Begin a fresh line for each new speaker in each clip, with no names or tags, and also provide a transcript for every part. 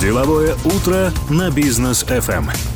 Деловое утро на Бизнес FM.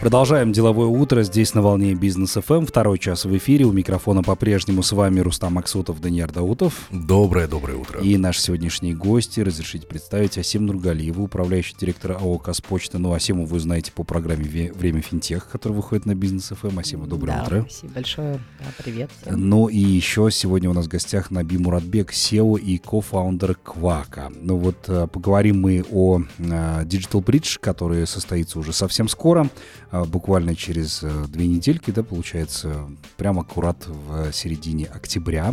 Продолжаем деловое утро здесь на волне Бизнес FM. Второй час в эфире. У микрофона по-прежнему с вами Рустам Аксутов, Даниил Даутов.
Доброе, доброе утро.
И наши сегодняшние гости. Разрешите представить Асим Нургалиева, управляющий директор АО «Казпочта». Ну, Асиму вы знаете по программе «Время финтех», которая выходит на Бизнес FM. Асима, доброе
да,
утро.
Спасибо большое. Да, привет. Всем.
Ну и еще сегодня у нас в гостях Наби Муратбек, CEO и co-founder Kwaaka. Ну вот э, поговорим мы о э, Digital Bridge, который состоится уже совсем скоро. А, буквально через э, две недельки, да, получается, прямо аккурат в середине октября.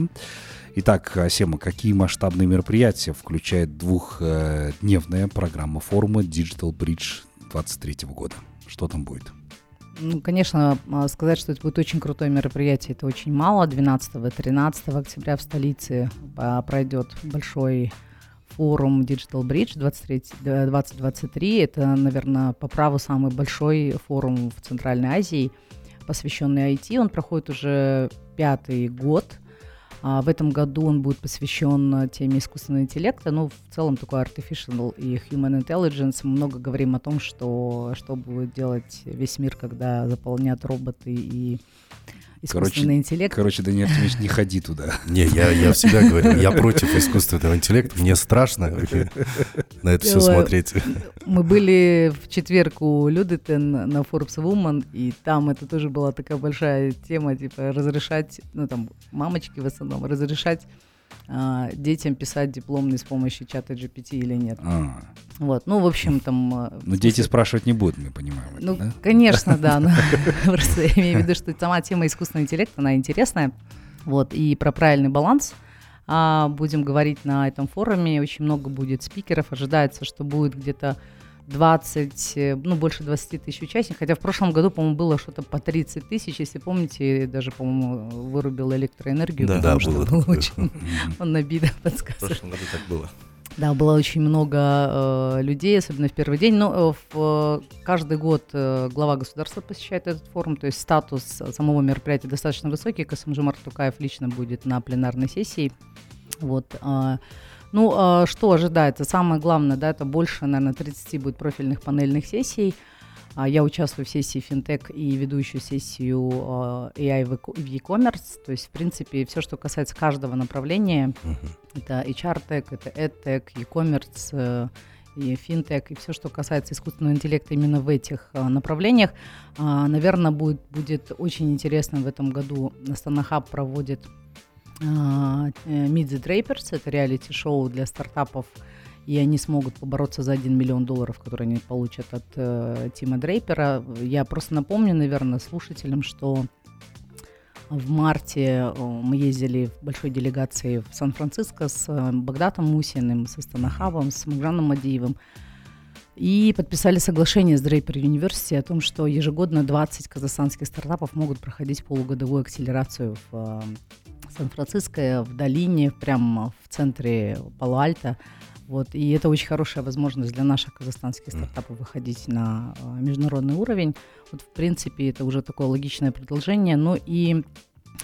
Итак, Сема, какие масштабные мероприятия включает двухдневная программа форума Digital Bridge 2023 года? Что там будет?
Ну, конечно, а, сказать, что это будет очень крутое мероприятие, это очень мало. 12-13 октября в столице а, пройдет большой форум Digital Bridge 23, 2023. Это, наверное, по праву самый большой форум в Центральной Азии, посвященный IT. Он проходит уже пятый год. А в этом году он будет посвящен теме искусственного интеллекта. Ну, в целом такой artificial и human intelligence. Мы много говорим о том, что, что будет делать весь мир, когда заполнят роботы и искусственный
короче,
интеллект.
Короче, Даниил Артемьевич, не ходи туда.
Не, я, я всегда говорю, я против искусственного интеллекта. Мне страшно на это все смотреть.
Мы были в четверг у Людитен на Forbes Woman, и там это тоже была такая большая тема, типа разрешать, ну там мамочки в основном, разрешать а, детям писать дипломные с помощью чата GPT или нет. А. Вот, ну, в общем, там...
А, ну, дети спрашивать не будут, мы понимаем.
Ну,
да?
конечно, да. Просто я имею в виду, что сама тема искусственного интеллекта, она интересная. Вот, и про правильный баланс а, будем говорить на этом форуме. Очень много будет спикеров. Ожидается, что будет где-то 20, э, ну, больше 20 тысяч участников, хотя в прошлом году, по-моему, было что-то по 30 тысяч, если помните, даже, по-моему, вырубил электроэнергию,
да, потому да, что было, было
очень, он на бида подсказывал.
В прошлом году так было.
Да, было очень много э, людей, особенно в первый день. Но э, в, э, каждый год э, глава государства посещает этот форум, то есть статус самого мероприятия достаточно высокий. Касымжимар Тукаев лично будет на пленарной сессии. Вот. Э, ну, а, что ожидается? Самое главное, да, это больше, наверное, 30 будет профильных панельных сессий. А, я участвую в сессии финтех и ведущую сессию а, AI в e-commerce. То есть, в принципе, все, что касается каждого направления, uh-huh. это HR-тек, это EdTech, e-commerce, э, и финтех, и все, что касается искусственного интеллекта именно в этих направлениях. наверное, будет, будет очень интересно в этом году. Астана Хаб проводит а, Meet the Drapers, это реалити-шоу для стартапов, и они смогут побороться за 1 миллион долларов, которые они получат от э, Тима Дрейпера. Я просто напомню, наверное, слушателям, что в марте э, мы ездили в большой делегации в Сан-Франциско с э, Багдатом Мусиным, с Астанахабом, с Магжаном Мадиевым. И подписали соглашение с Draper University о том, что ежегодно 20 казахстанских стартапов могут проходить полугодовую акселерацию в Сан-Франциско, в долине, прямо в центре Пало-Альто. Вот, и это очень хорошая возможность для наших казахстанских стартапов выходить на э, международный уровень. Вот, в принципе, это уже такое логичное продолжение. Ну и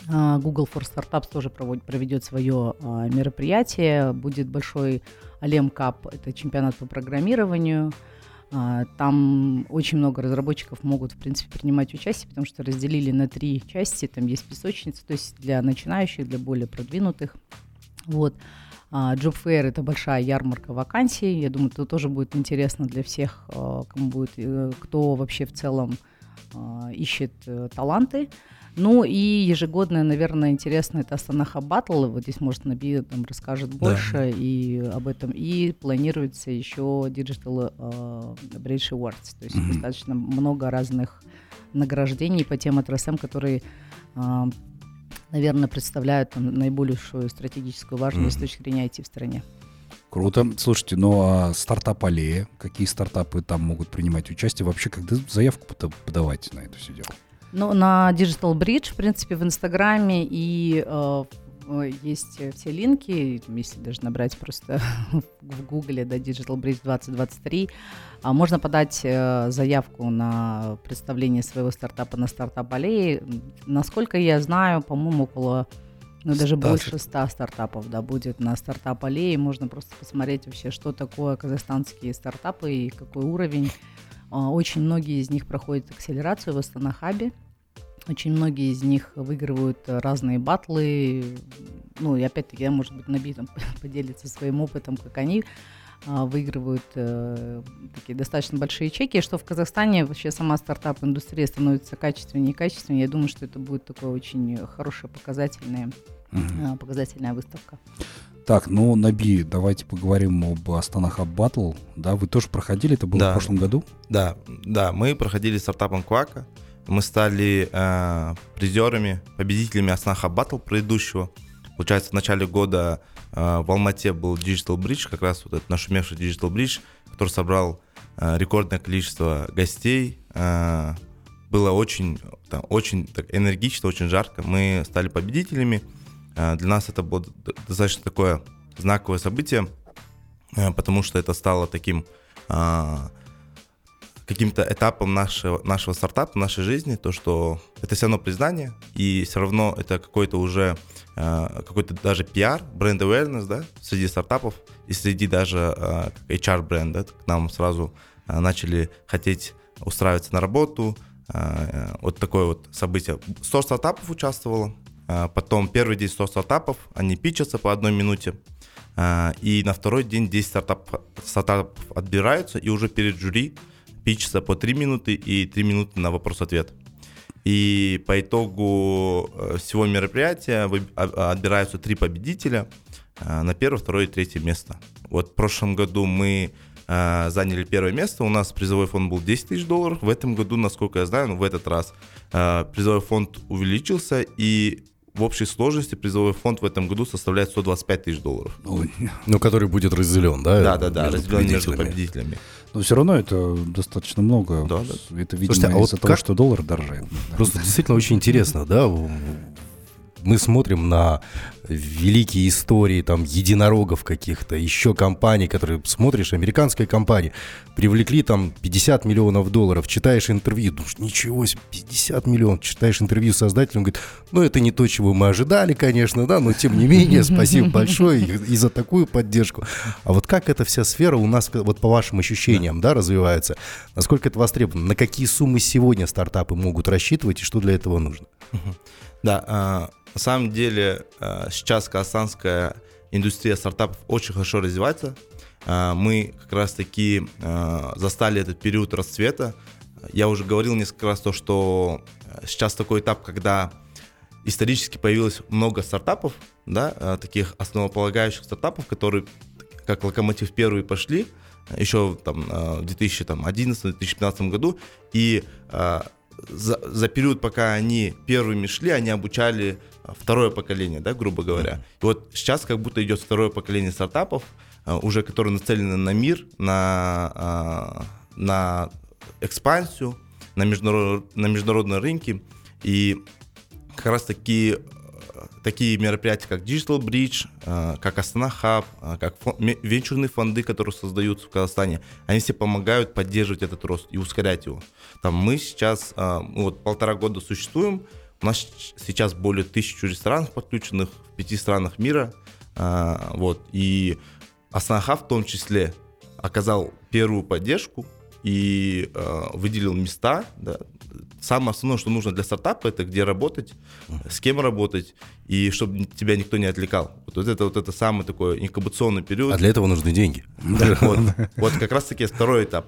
э, Google for Startups тоже проводит, проведет свое э, мероприятие. Будет большой Алем Кап, это чемпионат по программированию. А, там очень много разработчиков могут, в принципе, принимать участие, потому что разделили на три части. Там есть песочница, то есть для начинающих, для более продвинутых. Вот. А, Job Fair – это большая ярмарка вакансий. Я думаю, это тоже будет интересно для всех, а, кому будет, э, кто вообще в целом ищет э, таланты. Ну и ежегодная, наверное, интересно, это Астанаха Батл. Вот здесь, может, Наби там расскажет больше да. и об этом. И планируется еще Digital uh, Bridge Awards. То есть mm-hmm. достаточно много разных награждений по тем отраслям, которые uh, наверное, представляют там, наибольшую стратегическую важность mm-hmm. с точки зрения IT в стране.
Круто. Слушайте, ну а стартап аллея, какие стартапы там могут принимать участие? Вообще, когда заявку подавать на это все дело?
Ну, на Digital Bridge, в принципе, в Инстаграме и э, есть все линки, если даже набрать просто в Гугле, да, Digital Bridge 2023, а можно подать э, заявку на представление своего стартапа на стартап аллее. Насколько я знаю, по-моему, около Ну, даже
100
больше 100 стартапов, да, будет на стартап-аллее. Можно просто посмотреть вообще, что такое казахстанские стартапы и какой уровень. А, Очень многие из них проходят акселерацию в Астана-хабе. Очень многие из них выигрывают разные батлы. Ну, и опять-таки, я, может быть, Наби там поделится своим опытом, как они а, выигрывают э, такие достаточно большие чеки, что в Казахстане вообще сама стартап-индустрия становится качественнее и качественнее. Я думаю, что это будет такое очень хорошая показательная, А, показательная выставка.
Так, ну, Наби, давайте поговорим об Астана Хаб Батл. Да, вы тоже проходили, это было
Да.
в прошлом году?
Да, да, мы проходили стартапом Квака. Мы стали э, призерами, победителями Аснаха Батл предыдущего. Получается, в начале года э, в Алмате был Digital Bridge, как раз вот этот нашумевший Digital Bridge, который собрал э, рекордное количество гостей. Э, было очень, там, очень так, энергично, очень жарко. Мы стали победителями. Э, для нас это было достаточно такое знаковое событие, э, потому что это стало таким э, каким-то этапом нашего, нашего стартапа, нашей жизни, то, что это все равно признание, и все равно это какой-то уже, какой-то даже пиар, бренд awareness, да, среди стартапов, и среди даже э, как HR-бренд, да, к нам сразу начали хотеть устраиваться на работу, вот такое вот событие. 100 стартапов участвовало, потом первый день 100 стартапов, они питчатся по одной минуте, а, И на второй день 10 стартапов, стартапов отбираются, и уже перед жюри питчатся по 3 минуты и 3 минуты на вопрос-ответ. И по итогу э, всего мероприятия а- отбираются три победителя на первое, второе и третье место. Вот в прошлом году мы заняли первое место, у нас призовой фонд был 10 тысяч долларов. В этом году, насколько я знаю, ну, в этот раз призовой фонд увеличился, и в общей сложности призовой фонд в этом году составляет 125 тысяч долларов.
Ой.
Ну, который будет разделен, да?
Да, да, да,
между
разделен между
победителями.
Но все равно это достаточно много.
Да,
Это, видимо,
Слушайте, а вот
из-за того,
как-
что доллар дорожает.
Просто действительно очень интересно, да? Мы смотрим на великие истории там единорогов каких-то, еще компаний, которые смотришь, американская компания, привлекли там 50 миллионов долларов, читаешь интервью, думаешь, ничего себе, 50 миллионов, читаешь интервью с создателем, говорит, ну это не то, чего мы ожидали, конечно, да, но тем не менее, спасибо большое и, и за такую поддержку. А вот как эта вся сфера у нас, вот по вашим ощущениям, да, развивается? Насколько это востребовано? На какие суммы сегодня стартапы могут рассчитывать и что для этого нужно?
Да, а, на самом деле а, сейчас казахстанская индустрия стартапов очень хорошо развивается. А, Мы как раз-таки а, застали этот период расцвета. Я уже говорил несколько раз то, что сейчас такой этап, когда исторически появилось много стартапов, да, таких основополагающих стартапов, которые как локомотив первые пошли еще там в 2011-2015 году, и за, за период, пока они первыми шли, они обучали а, второе поколение, да, грубо говоря. И вот сейчас как будто идет второе поколение стартапов, а, уже которые нацелены на мир, на, а, на экспансию, на, международ, на международные рынки. И как раз таки такие мероприятия, как Digital Bridge, э, как Астана Hub, э, как фон- венчурные фонды, которые создаются в Казахстане, они все помогают поддерживать этот рост и ускорять его. Там мы сейчас, ну вот полтора года существуем, у нас сейчас более тысячи ресторанов подключенных в пяти странах мира, вот, и Астана Hub в том числе оказал первую поддержку и выделил места, да. Самое основное, что нужно для стартапа, это где работать, с кем работать, и чтобы тебя никто не отвлекал. Вот, вот это вот это самый такой инкубационный период.
А для этого нужны деньги.
Вот, вот как раз таки второй этап.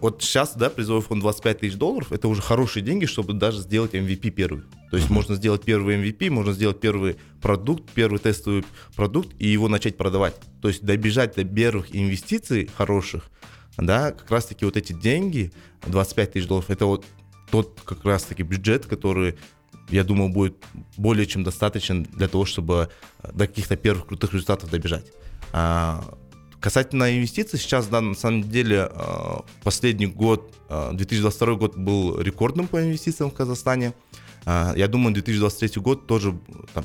Вот сейчас, да, призовой фонд 25 тысяч долларов, это уже хорошие деньги, чтобы даже сделать MVP первый. То есть можно сделать первый MVP, можно сделать первый продукт, первый тестовый продукт и его начать продавать. То есть добежать до первых инвестиций хороших, да, как раз таки вот эти деньги, 25 тысяч долларов, это вот тот как раз таки бюджет, который я думаю, будет более чем достаточен для того, чтобы э, до каких-то первых крутых результатов добежать. А, Касательно инвестиций, сейчас, да, на самом деле, э, последний год, э, 2022 год был рекордным по инвестициям в Казахстане. А, Я думаю, 2023 год тоже э, там,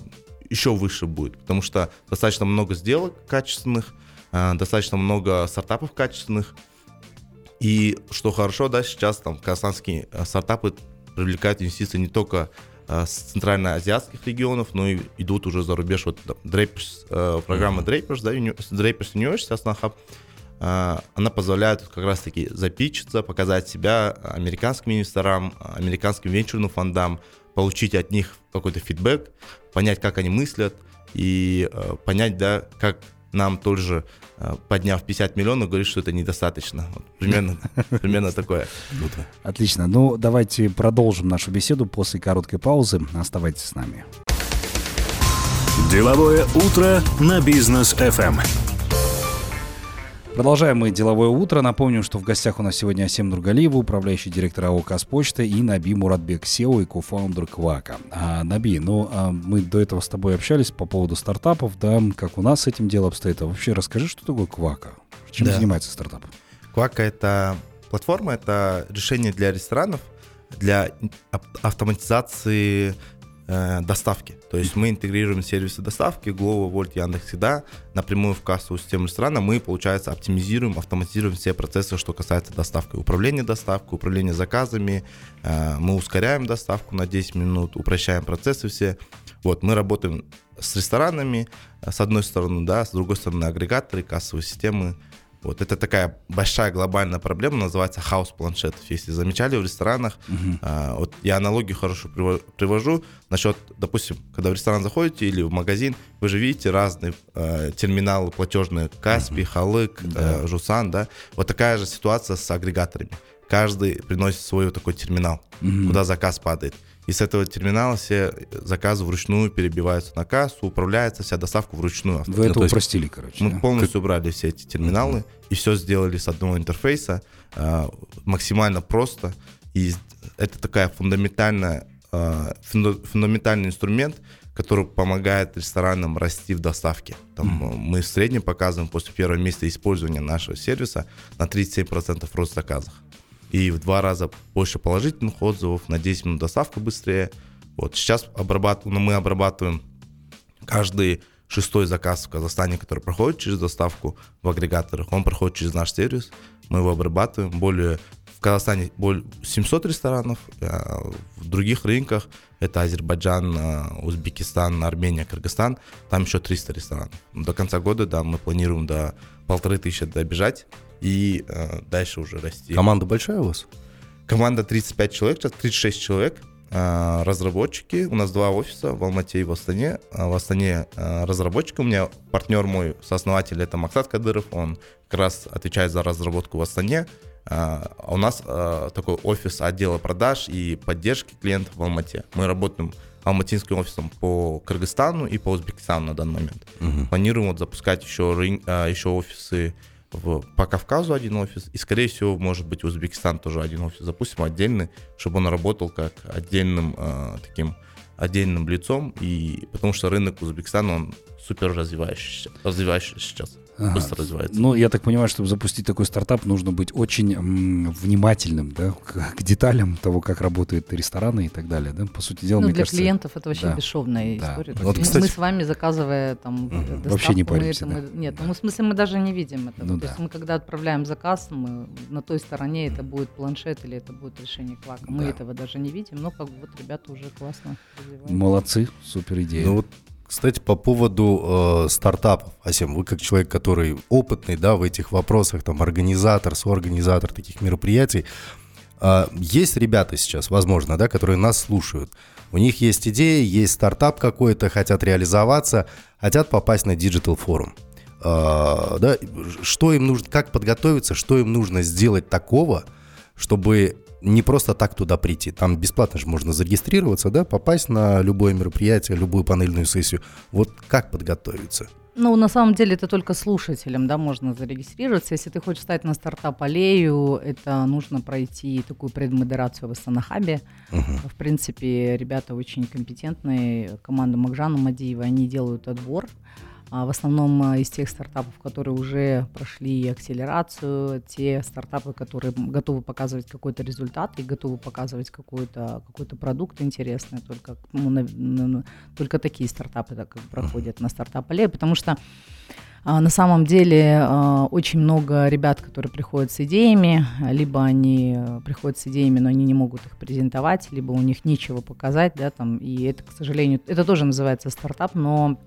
еще выше будет, потому что достаточно много сделок качественных, э, достаточно много стартапов качественных. И что хорошо, да, сейчас там казахстанские э, стартапы привлекают инвестиции не только э, с центральноазиатских регионов, но и идут уже за рубеж. Вот Drapers, э, программа Drapers, да, Drapers University, Аснахаб, э, она позволяет как раз-таки запичиться, показать себя американским инвесторам, американским венчурным фондам, получить от них какой-то фидбэк, понять, как они мыслят, и понять, да, как нам тоже, э, подняв 50 миллионов, говорит, что это недостаточно. Вот примерно, примерно такое.
Отлично. Ну, давайте продолжим нашу беседу после короткой паузы. Оставайтесь с нами.
Деловое утро на бизнес FM.
Продолжаем мы деловое утро. Напомню, что в гостях у нас сегодня Асем Нургалиева, управляющий директор АО «Казпочта», и Наби Муратбек Сео и кофаундер Квака. А, Наби, ну, а мы до этого с тобой общались по поводу стартапов, да, как у нас с этим дело обстоит. А вообще расскажи, что такое Квака? Чем
Да.
занимается стартап?
Квака — это платформа, это решение для ресторанов, для ав- автоматизации э, доставки. То есть мы интегрируем сервисы доставки, Glovo, Volt, Яндекс, Еда напрямую в кассовую систему ресторана. Мы, получается, оптимизируем, автоматизируем все процессы, что касается доставки. Управление доставкой, управление заказами. Э, мы ускоряем доставку на 10 минут, упрощаем процессы все. Вот, мы работаем с ресторанами, э, с одной стороны, да, с другой стороны, агрегаторы, кассовые системы. Вот это такая большая глобальная проблема, называется хаос планшетов. Если замечали в ресторанах, а, вот я аналогию хорошо приво- привожу насчет, допустим, когда в ресторан заходите или в магазин, вы же видите разные э, терминалы платежные, Каспи, Халык, э, Жусан, да. Вот такая же ситуация с агрегаторами. Каждый приносит свой вот такой терминал, куда заказ падает. И с этого терминала все заказы вручную перебиваются на кассу, управляется вся доставка вручную.
Вы это
то есть
упростили, короче.
Мы
да?
полностью убрали все эти терминалы и все сделали с одного интерфейса а, максимально просто. И это такая фундаментальная, а, фунда- фундаментальный инструмент, который помогает ресторанам расти в доставке. Там, а, Мы в среднем показываем после первого месяца использования нашего сервиса на 37% рост в заказах. И в два раза больше положительных отзывов, на 10 минут доставка быстрее. Вот сейчас обрабатываем, мы обрабатываем каждый шестой заказ в Казахстане, который проходит через доставку в агрегаторах, он проходит через наш сервис, мы его обрабатываем. Более в Казахстане более 700 ресторанов, а в других рынках это Азербайджан, а, Узбекистан, Армения, Кыргызстан, там еще 300 ресторанов. До конца года, да, мы планируем до полторы тысячи добежать и а, дальше уже расти.
Команда большая у вас?
Команда 35 человек, сейчас 36 человек. А, Разработчики. У нас два офиса в Алмате и в Астане. А, В Астане разработчик. У меня партнер мой, сооснователь, это Максат Кадыров. Он как раз отвечает за разработку в Астане. А а у нас такой офис отдела продаж и поддержки клиентов в Алмате. Мы работаем алматинским офисом по Кыргызстану и по Узбекистану на данный момент. Планируем вот запускать еще, еще офисы в, по Кавказу один офис, и, скорее всего, может быть, Узбекистан тоже один офис запустим отдельный, чтобы он работал как отдельным э, таким отдельным лицом, и потому что рынок Узбекистана, он супер развивающийся, развивающийся сейчас,
Ага.
быстро развивается.
Ну, я так понимаю, чтобы запустить такой стартап, нужно быть очень м, внимательным, да, к, к деталям того, как работают рестораны и так далее, да. По сути дела,
Ну,
мне
для
кажется,
клиентов это вообще
да.
бесшовная
Да.
история. То
Вот,
есть
кстати-
Мы с вами, заказывая там
Мгм.
доставку,
Вообще не
мы
паримся,
это-
да.
мы- Нет, ну, в смысле мы даже не видим это.
Ну
То есть
да.
мы когда отправляем заказ, мы на той стороне это будет планшет или это будет решение клака. Мы
Да.
этого даже не видим, но как бы вот ребята уже классно развивают.
молодцы, супер идея.
Ну вот, кстати, по поводу э, стартапов, Асем, вы как человек, который опытный, да, в этих вопросах, там, организатор, соорганизатор таких мероприятий, э, есть ребята сейчас, возможно, да, которые нас слушают. У них есть идеи, есть стартап какой-то, хотят реализоваться, хотят попасть на digital форум. Э, да, что им нужно, как подготовиться, что им нужно сделать такого, чтобы не просто так туда прийти. Там бесплатно же можно зарегистрироваться, да, попасть на любое мероприятие, любую панельную сессию. Вот как подготовиться?
Ну, на самом деле, это только слушателям, да, можно зарегистрироваться. Если ты хочешь стать на стартап-аллею, это нужно пройти такую предмодерацию в Astana Hub е. В принципе, ребята очень компетентные. Команда Макжана Мадиева, они делают отбор. А в основном а, из тех стартапов, которые уже прошли акселерацию, те стартапы, которые готовы показывать какой-то результат и готовы показывать какой-то какой продукт интересный, только, ну, на- на- на- только такие стартапы так, как проходят на стартап аллее, потому что А, на самом деле очень много ребят, которые приходят с идеями, либо они э, приходят с идеями, но они не могут их презентовать, либо у них нечего показать, да, там, и это, к сожалению, это тоже называется стартап, но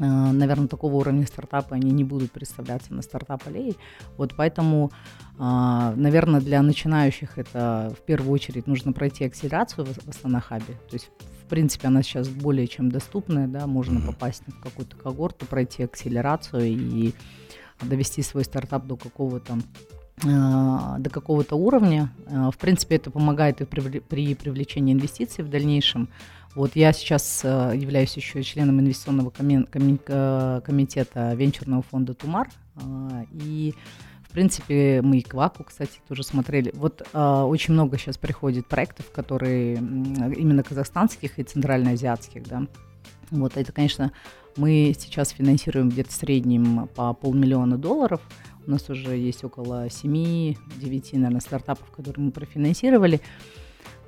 наверное, такого уровня стартапа они не будут представляться на стартап-аллее. Вот поэтому, наверное, для начинающих это в первую очередь нужно пройти акселерацию в Астана Хабе. То есть принципе, она сейчас более чем доступная, да, можно mm-hmm. попасть в какую-то когорту, пройти акселерацию и довести свой стартап до какого-то до какого-то уровня. А, в принципе, это помогает и при, при привлечении инвестиций в дальнейшем. Вот я сейчас а, являюсь еще членом инвестиционного комитета венчурного фонда Тумар. И в принципе, мы и Кваку, кстати, тоже смотрели. Вот очень много сейчас приходит проектов, которые именно казахстанских и центральноазиатских, да. Вот это, конечно, мы сейчас финансируем где-то в среднем по полмиллиона долларов. У нас уже есть около 7-9, наверное, стартапов, которые мы профинансировали.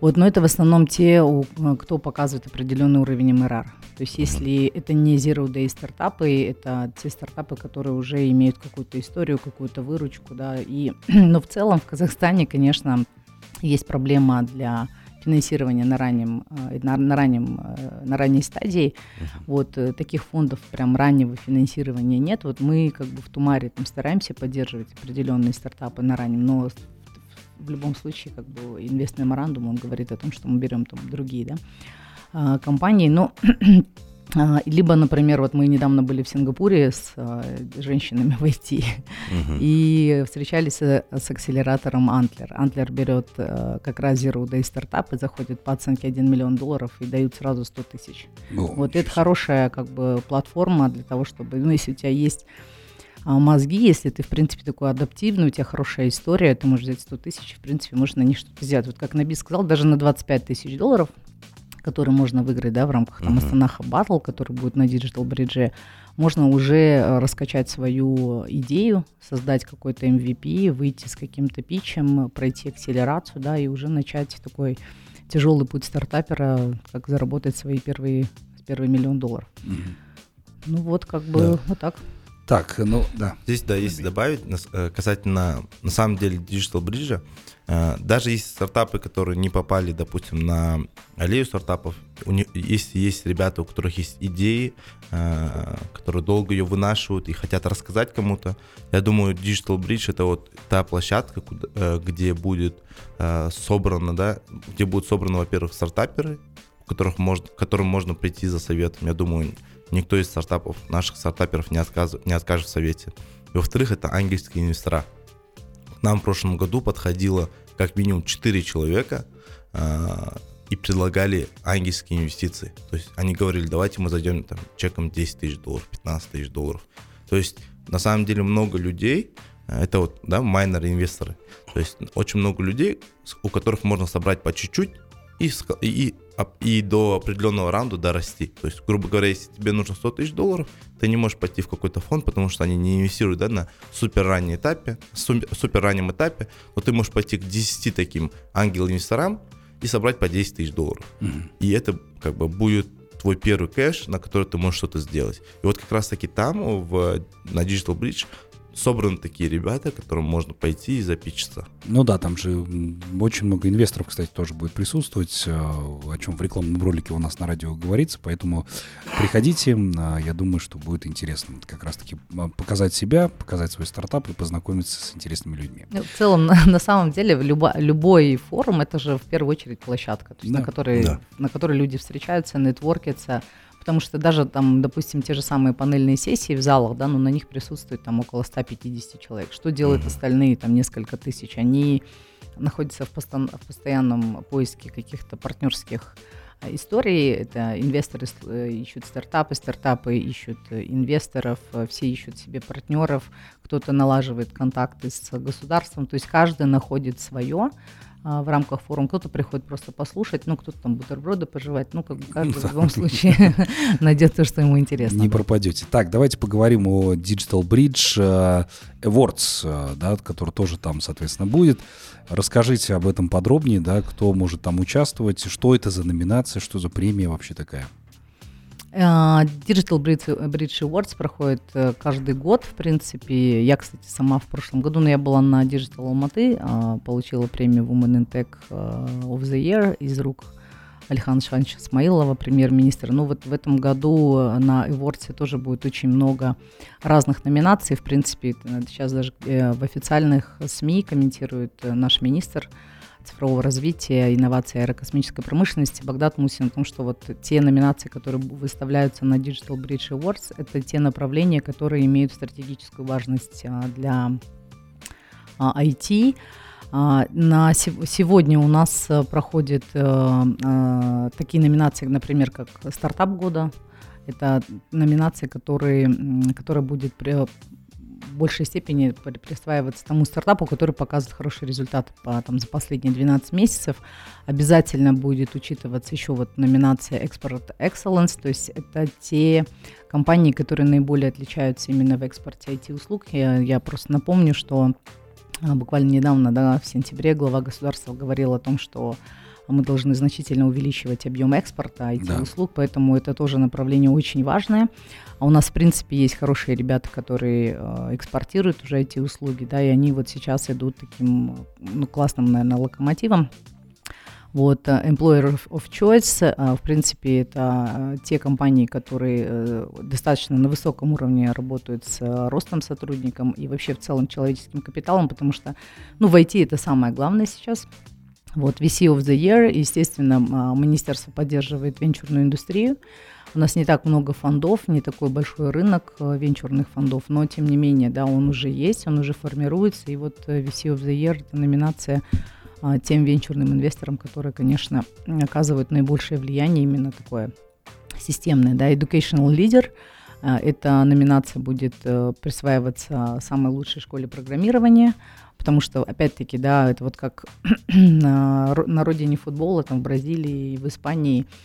Вот, но это в основном те, э, кто показывает определенный уровень МРР. То есть если это не Zero Day стартапы, это те стартапы, которые уже имеют какую-то историю, какую-то выручку, да. И, но в целом в Казахстане, конечно, есть проблема для финансирования на раннем, э, на, на раннем, э, на ранней стадии. Uh-huh. Вот таких фондов прям раннего финансирования нет. Вот мы как бы в Тумаре там стараемся поддерживать определенные стартапы на раннем, но в любом случае, как бы инвест-меморандум, он говорит о том, что мы берем там другие, да, а, компании, но либо, например, вот мы недавно были в Сингапуре с а, женщинами в IT uh-huh. и встречались с, с акселератором Antler. Antler берет а, как раз Zero Day стартапы, заходит по оценке 1 миллион долларов и дают сразу 100 тысяч. Вот это хорошая как бы платформа для того, чтобы, ну, если у тебя есть а мозги, если ты, в принципе, такой адаптивный, у тебя хорошая история, ты можешь взять 100 тысяч, в принципе, можно на них что-то сделать. Вот как Наби сказал, даже на 25 тысяч долларов, которые можно выиграть, да, в рамках там uh-huh. Астанаха Батл, который будет на Digital Bridge, можно уже э, раскачать свою идею, создать какой-то MVP, выйти с каким-то питчем, пройти акселерацию, да, и уже начать такой тяжелый путь стартапера, как заработать свои первые, первый миллион долларов. Uh-huh. Ну вот, как бы, да. вот так.
Так, ну да.
Здесь, да, если добавить, э, касательно, на самом деле, Digital Bridge, даже есть стартапы, которые не попали, допустим, на аллею стартапов, у них, если есть ребята, у которых есть идеи, э, которые долго ее вынашивают и хотят рассказать кому-то, я думаю, Digital Bridge это вот та площадка, куда, где будет собрано, да, где будут собраны, во-первых, стартаперы, которых можно, к которым можно прийти за советом. Я думаю, никто из стартапов, наших стартаперов не, отказ, не откажет в совете. И во-вторых, это ангельские инвестора. Нам в прошлом году подходило как минимум 4 человека э, и предлагали ангельские инвестиции. То есть они говорили, давайте мы зайдем там, чеком 10 тысяч долларов, 15 тысяч долларов. То есть на самом деле много людей, а, это вот, да, майнеры, инвесторы. То есть очень много людей, у которых можно собрать по чуть-чуть и, и и до определенного раунда дорасти. То есть, грубо говоря, если тебе нужно 100 тысяч долларов, ты не можешь пойти в какой-то фонд, потому что они не инвестируют да, на супер раннем этапе, супер раннем этапе, но ты можешь пойти к 10 таким ангел-инвесторам и собрать по 10 тысяч долларов. Mm-hmm. И это как бы будет твой первый кэш, на который ты можешь что-то сделать. И вот как раз таки там, в, на Digital Bridge, собраны такие ребята, которым можно пойти и запичиться.
Ну да, там же очень много инвесторов, кстати, тоже будет присутствовать, э, о чем в рекламном ролике у нас на радио говорится, поэтому приходите, а, я думаю, что будет интересно как раз-таки а, показать себя, показать свой стартап и познакомиться с интересными людьми.
Ну, в целом, на, на самом деле, любо, любой форум — это же в первую очередь площадка, то есть да. на, которой, да. на которой люди встречаются, нетворкятся, Потому что даже там, допустим, те же самые панельные сессии в залах, да, ну на них присутствует там около 150 человек. Что делают mm-hmm. остальные там несколько тысяч? Они находятся в, постан- в постоянном поиске каких-то партнерских а, историй. Это инвесторы э, ищут стартапы, стартапы ищут э, инвесторов, э, все ищут себе партнеров, кто-то налаживает контакты с государством. То есть каждый находит свое. А, в рамках форума. Кто-то приходит просто послушать, ну, кто-то там бутерброды пожевать. Ну, как каждый в любом случае найдет то, что ему интересно.
Не пропадете. Так, давайте поговорим о Digital Bridge э, Awards, э, да, который тоже там, соответственно, будет. Расскажите об этом подробнее, да, кто может там участвовать, что это за номинация, что за премия вообще такая?
А, Digital Bridge, Awards проходит э, каждый год, в принципе. Я, кстати, сама в прошлом году, но я была на Digital Алматы, а, получила премию Women in Tech э, of the Year из рук Алихана Швановича Смаилова, премьер-министра. Ну вот в этом году на Awards тоже будет очень много разных номинаций. В принципе, сейчас даже э, в официальных СМИ комментирует наш министр цифрового развития, инноваций аэрокосмической промышленности Багдад Мусин о том, что вот те номинации, которые выставляются на Digital Bridge Awards, это те направления, которые имеют стратегическую важность а, для IT. А, на сегодня у нас э, проходят э, э, такие номинации, например, как стартап года. Это номинация, которые, которая будет большей степени присваиваться тому стартапу, который показывает хороший результат по, там, за последние 12 месяцев. Обязательно будет учитываться еще вот номинация Export Excellence, то есть это те компании, которые наиболее отличаются именно в экспорте IT-услуг. Я, я просто напомню, что а, буквально недавно, да, в сентябре глава государства говорил о том, что мы должны значительно увеличивать объем экспорта IT-услуг, да. поэтому это тоже направление очень важное. А у нас, в принципе, есть хорошие ребята, которые э, экспортируют уже эти услуги, да, и они вот сейчас идут таким ну, классным, наверное, локомотивом. Вот, э, Employer of Choice, э, в принципе, это те компании, которые достаточно на высоком уровне работают с ростом сотрудникам и вообще в целом человеческим капиталом, потому что, ну, в IT это самое главное сейчас. Вот, VC of the Year, естественно, министерство поддерживает венчурную индустрию. У нас не так много фондов, не такой большой рынок э, венчурных фондов, но тем не менее, да, он уже есть, он уже формируется. И вот э, VC of the Year – это номинация а, тем венчурным инвесторам, которые, конечно, оказывают наибольшее влияние, именно такое системное. Да, Educational Leader э, – эта номинация будет присваиваться самой лучшей школе программирования, потому что, опять-таки, да, это вот как на, на родине футбола, там в Бразилии в Испании –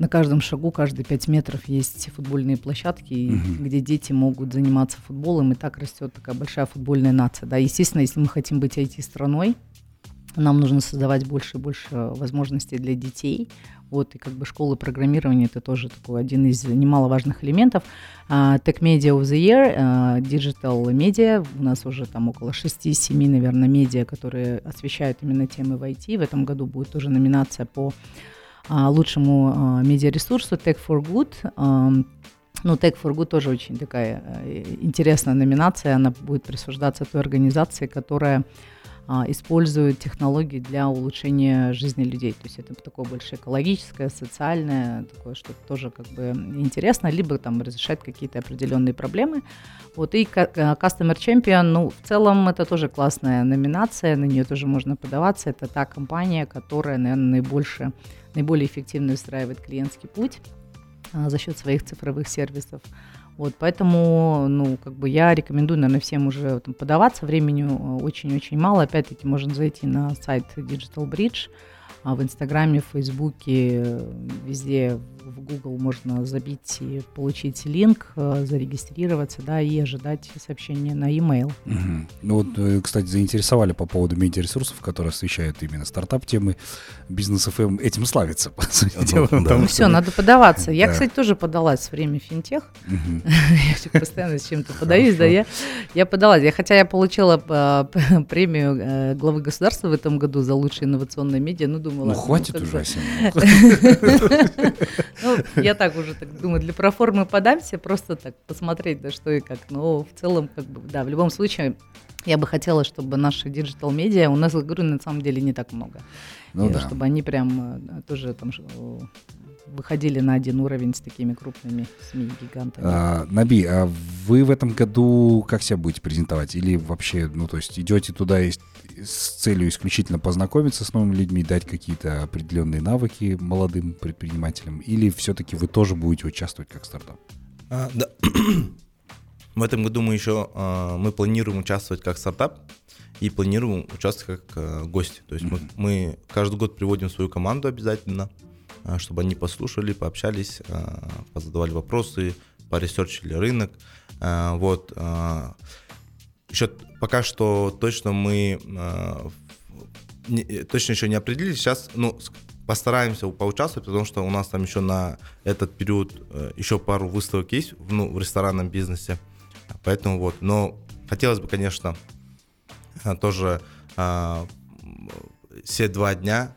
на каждом шагу, каждые пять метров есть футбольные площадки, угу. где дети могут заниматься футболом, и так растет такая большая футбольная нация. Да, естественно, если мы хотим быть IT-страной, нам нужно создавать больше и больше возможностей для детей. Вот, и как бы школы программирования это тоже такой один из немаловажных элементов. Uh, Tech Media of the Year, uh, Digital Media, у нас уже там около 6-7, наверное, медиа, которые освещают именно темы в IT. В этом году будет тоже номинация по а, лучшему а, медиаресурсу Tech for Good. Ну, Tech for Good тоже очень такая э, интересная номинация. Она будет присуждаться той организации, которая а, использует технологии для улучшения жизни людей. То есть это такое больше экологическое, социальное, такое что-то тоже как бы интересно, либо там разрешать какие-то определенные проблемы. Вот и Customer Champion, ну, в целом это тоже классная номинация, на нее тоже можно подаваться. Это та компания, которая, наверное, наибольше наиболее эффективно устраивает клиентский путь а, за счет своих цифровых сервисов. Вот, поэтому, ну, как бы я рекомендую, наверное, всем уже там, подаваться. Времени э, очень-очень мало. Опять-таки, можно зайти на сайт Digital Bridge, в Инстаграме, в Фейсбуке, везде в Google можно забить и получить линк, э, зарегистрироваться, да, и ожидать сообщения на e-mail.
Угу. Ну вот, э, кстати, заинтересовали по поводу медиаресурсов, которые освещают именно стартап-темы. Бизнес ФМ этим славится, по сути
дела. Ну все, надо подаваться. Я, кстати, тоже подалась в время финтех. Я постоянно с чем-то подаюсь, да, я подалась. Хотя я получила э, премию главы государства в этом году за лучшие инновационные медиа, ну, думала...
Ну, хватит уже,
Ну, я так уже так думаю, для проформы подамся, просто так посмотреть, да что и как. Но в целом, как бы, да, в любом случае, я бы хотела, чтобы наши digital медиа, у нас, говорю, на самом деле не так много. Ну, и, да. Чтобы они прям э, тоже там выходили на один уровень с такими крупными СМИ-гигантами.
А, Наби, а вы в этом году как себя будете презентовать? Или вообще, ну, то есть идете туда и с целью исключительно познакомиться с новыми людьми, дать какие-то определенные навыки молодым предпринимателям? Или все-таки вы тоже будете участвовать как стартап?
А, да. В этом году мы еще а, мы планируем участвовать как стартап и планируем участвовать как а, гости. То есть mm-hmm. мы, мы каждый год приводим свою команду обязательно. А, чтобы они послушали, пообщались, а, позадавали вопросы, поресерчили рынок. А, вот. Еще пока что точно мы точно еще не определились. Сейчас, ну, постараемся поучаствовать, потому что у нас там еще на этот период э, еще пару выставок есть ну, в ресторанном бизнесе. Поэтому вот, но хотелось бы, конечно, тоже все два дня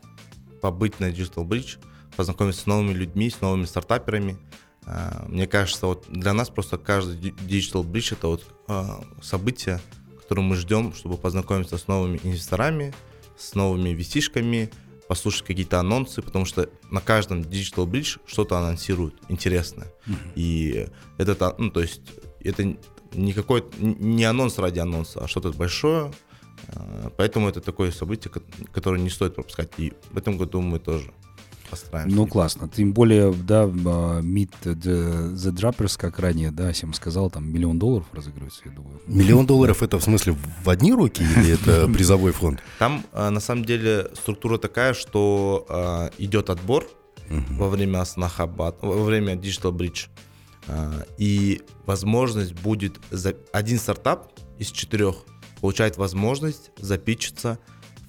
побыть на Digital Bridge, познакомиться с новыми людьми, с новыми стартаперами. Э, мне кажется, вот для нас просто каждый Digital Bridge это вот э, событие, которое мы ждем, чтобы познакомиться с новыми инвесторами, с новыми висишками, послушать какие-то анонсы, потому что на каждом Digital Bridge что-то анонсируют интересное. Mm-hmm. И это, ну, то есть, это не какой не анонс ради анонса, а что-то большое. А, поэтому это такое событие, которое не стоит пропускать. И в этом году мы тоже постараемся.
Ну, классно. Тем более, да, а, Meet the, the Droppers, как ранее, да, Сим сказал, там миллион долларов разыгрывается, я думаю.
Миллион долларов это в смысле в одни руки или это призовой фонд?
Там, а, на самом деле, структура такая, что идет отбор во время Аснахабад, во время Digital Bridge. И возможность будет один стартап из четырех получает возможность запичиться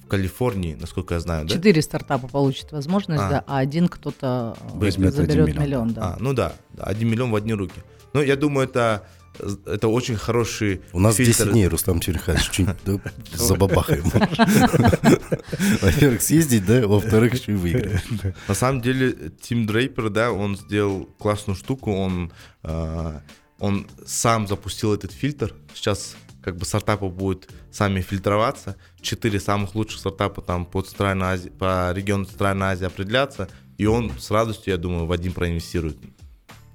в Калифорнии, насколько я знаю,
да? Четыре стартапа получат возможность, а. да, а один кто-то э, Возьмет заберет миллион. миллион, да.
А, ну да, один миллион в одни руки. Ну, я думаю, это это очень хороший
У нас фильтр. 10 дней, Рустам Черехович, что-нибудь забабахаем. Во-первых, съездить, да, во-вторых, еще и выиграть.
На самом деле, Тим Дрейпер, да, он сделал классную штуку, он, э, он сам запустил этот фильтр. Сейчас как бы стартапы будут сами фильтроваться. Четыре самых лучших стартапа там по, Центральной Азии, по региону Центральной Азии определятся, и он с радостью, я думаю, в один проинвестирует.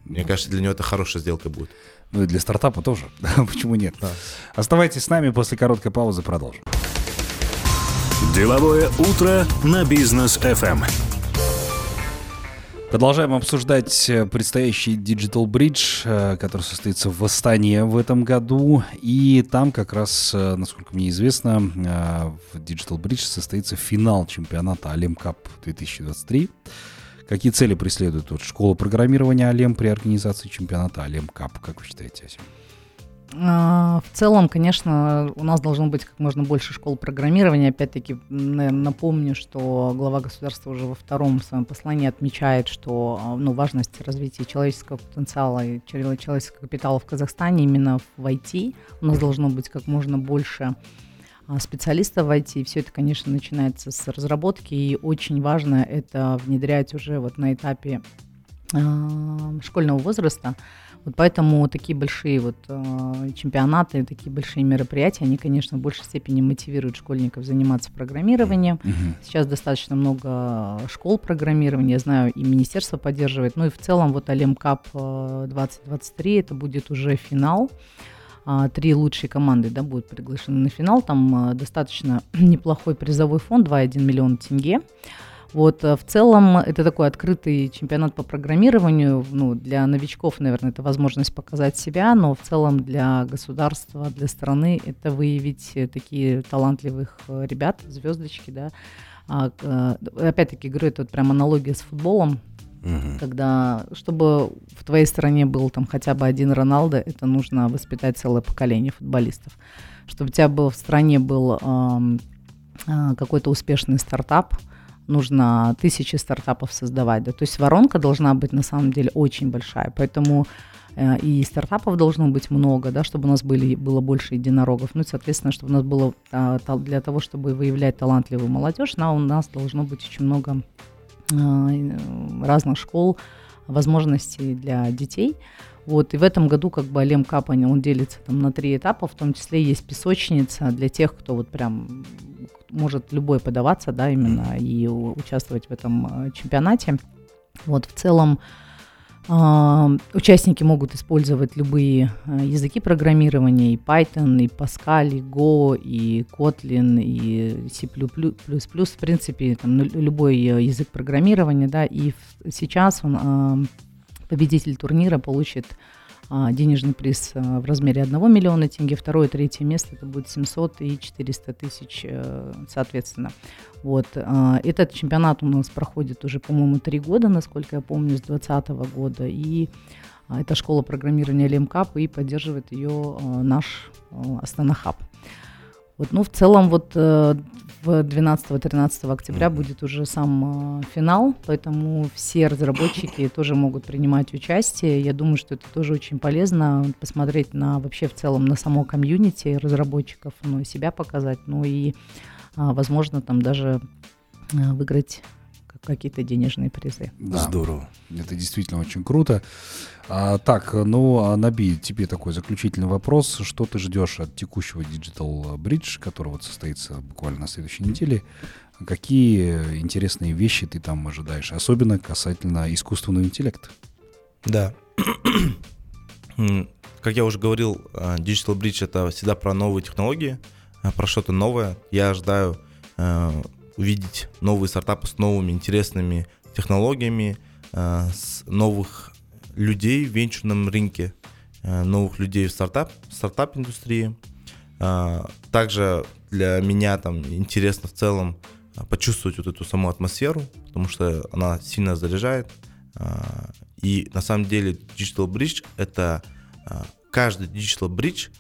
Мне кажется, для него это хорошая сделка будет.
Ну и для стартапа тоже. Почему нет? Да. Оставайтесь с нами, после короткой паузы продолжим.
Деловое утро на бизнес FM.
Продолжаем обсуждать э, предстоящий Digital Bridge, э, который состоится в Астане в этом году. И там как раз, э, насколько мне известно, в Digital Bridge состоится финал чемпионата Алем Cup 2023. Какие цели преследует вот школа программирования Алем при организации чемпионата Алем Cup? Как вы считаете, Асим?
А, в целом, конечно, у нас должно быть как можно больше школ программирования. Опять-таки, напомню, что глава государства уже во втором своем послании отмечает, что а, ну, важность развития человеческого потенциала и человеческого капитала в Казахстане именно в IT. У нас должно быть как можно больше а, специалистов в IT. Все это, конечно, начинается с разработки, и очень важно это внедрять уже вот на этапе школьного возраста. Вот поэтому такие большие вот э, чемпионаты, такие большие мероприятия, они, конечно, в большей степени мотивируют школьников заниматься программированием. Mm-hmm. Сейчас достаточно много школ программирования, я знаю, и министерство поддерживает. Ну и в целом вот Алем Кап 2023 это будет уже финал а, три лучшие команды да, будут приглашены на финал. Там э, достаточно неплохой призовой фонд, 2,1 миллиона тенге. Вот, э, в целом, это такой открытый чемпионат по программированию. Ну, для новичков, наверное, это возможность показать себя, но в целом для государства, для страны это выявить э, такие талантливых э, ребят, звездочки, да. А, опять-таки, говорю, это вот прям аналогия с футболом. Угу. Когда, чтобы в твоей стране был там хотя бы один Роналдо, это нужно воспитать целое поколение футболистов. Чтобы у тебя был в стране был э, э, какой-то успешный стартап, нужно тысячи стартапов создавать. Да? То есть воронка должна быть на самом деле очень большая. Поэтому э, и стартапов должно быть много, да, чтобы у нас были, было больше единорогов. Ну и, соответственно, чтобы у нас было э, для того, чтобы выявлять талантливую молодежь, на, у нас должно быть очень много э, разных школ, возможностей для детей. Вот, и в этом году как бы Алем Капани, он делится там на три этапа, в том числе есть песочница для тех, кто вот прям может любой подаваться, да, именно и участвовать в этом э, чемпионате. Вот в целом э, участники могут использовать любые э, языки программирования, и Python, и Pascal, и Go, и Kotlin, и C++, в принципе, там, ну, любой язык программирования, да, и сейчас он, победитель турнира получит а, денежный приз а, в размере 1 миллиона тенге, второе, третье место это будет 700 и 400 тысяч, э, соответственно. Вот. А, этот чемпионат у нас проходит уже, по-моему, три года, насколько я помню, с 2020 года, и это школа программирования Лемкап, и поддерживает ее наш Астана Хаб. Вот, ну, в целом, вот э, в 12-13 октября будет уже сам э, финал, поэтому все разработчики тоже могут принимать участие. Я думаю, что это тоже очень полезно посмотреть на вообще в целом на само комьюнити разработчиков, ну, себя показать, ну и, а, возможно, там даже а, выиграть какие-то денежные призы.
Да. Здорово.
Это действительно очень круто. А, так, ну, а Наби, тебе такой заключительный вопрос. Что ты ждешь от текущего Digital Bridge, который вот состоится буквально на следующей неделе? Какие интересные вещи ты там ожидаешь, особенно касательно искусственного интеллекта?
Да. Как я уже говорил, а, Digital Bridge это всегда про новые технологии, а, про что-то новое. Я ожидаю увидеть новые стартапы с новыми интересными технологиями, э, с новых людей в венчурном рынке, э, новых людей в стартап, стартап-индустрии. Э, также для меня там интересно в целом почувствовать вот эту саму атмосферу, потому что она сильно заряжает. И на самом деле Digital Bridge это каждый Digital Bridge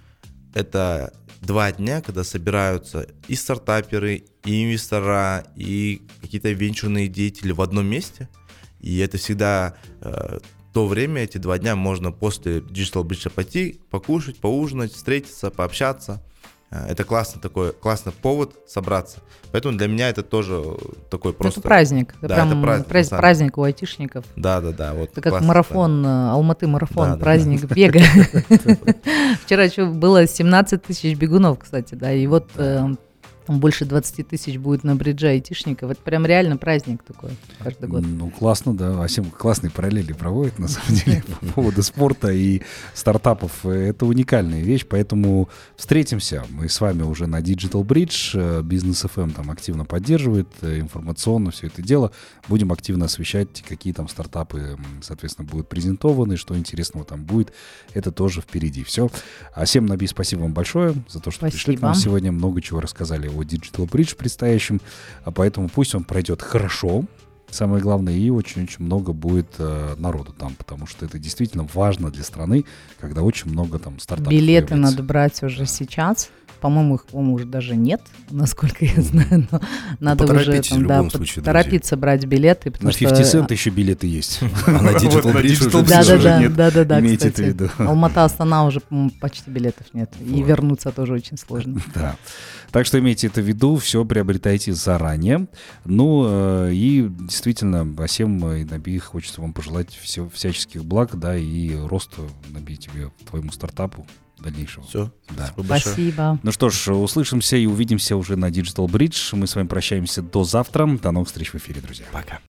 это два дня, когда собираются и стартаперы, и инвестора, и какие-то венчурные деятели в одном месте. И это всегда э, то время, эти два дня можно после Digital Bridge пойти, покушать, поужинать, встретиться, пообщаться. Э, это классный такой, классный повод собраться. Поэтому для меня это тоже такой просто...
Это праздник. Это да, прям это праздник, праздник, праздник у айтишников.
Да, да, да. Вот
это как марафон, да. Э, Алматы марафон, да, праздник да. бега. Вчера было 17 тысяч бегунов, кстати, да, и вот э, там больше 20 тысяч будет на бридже айтишников. Это прям реально праздник такой каждый год.
Ну, классно, да. Асим классные параллели проводит, на самом деле, по поводу спорта и стартапов. Это уникальная вещь, поэтому встретимся. Мы с вами уже на Digital Bridge. Бизнес FM там активно поддерживает э, информационно все это дело. Будем активно освещать, какие там стартапы, соответственно, будут презентованы, что интересного там будет. Это тоже впереди. Все. Асим Наби, спасибо вам большое за то, что
спасибо.
пришли к нам сегодня. Много чего рассказали о Digital Bridge предстоящем, а поэтому пусть он пройдет хорошо, самое главное, и очень-очень много будет э, народу там, потому что это действительно важно для страны, когда очень много там стартапов
Билеты появляется. надо брать уже сейчас. По-моему, их, по-моему, уже даже нет, насколько я знаю. Но надо уже там, да, случае, торопиться брать билеты.
На 50 Cent еще билеты есть.
А на Digital Bridge
да, да, да, да, да, да, Имейте это в виду. Алмата, Астана уже почти билетов нет. И вернуться тоже очень сложно.
Да. Так что имейте это в виду, все приобретайте заранее. Ну э, и действительно, всем и Наби хочется вам пожелать все, всяческих благ, да, и роста, Наби, тебе, твоему стартапу дальнейшего.
Все.
Да. Спасибо.
Ну что ж, услышимся и увидимся уже на Digital Bridge. Мы с вами прощаемся до завтра. До новых встреч в эфире, друзья.
Пока.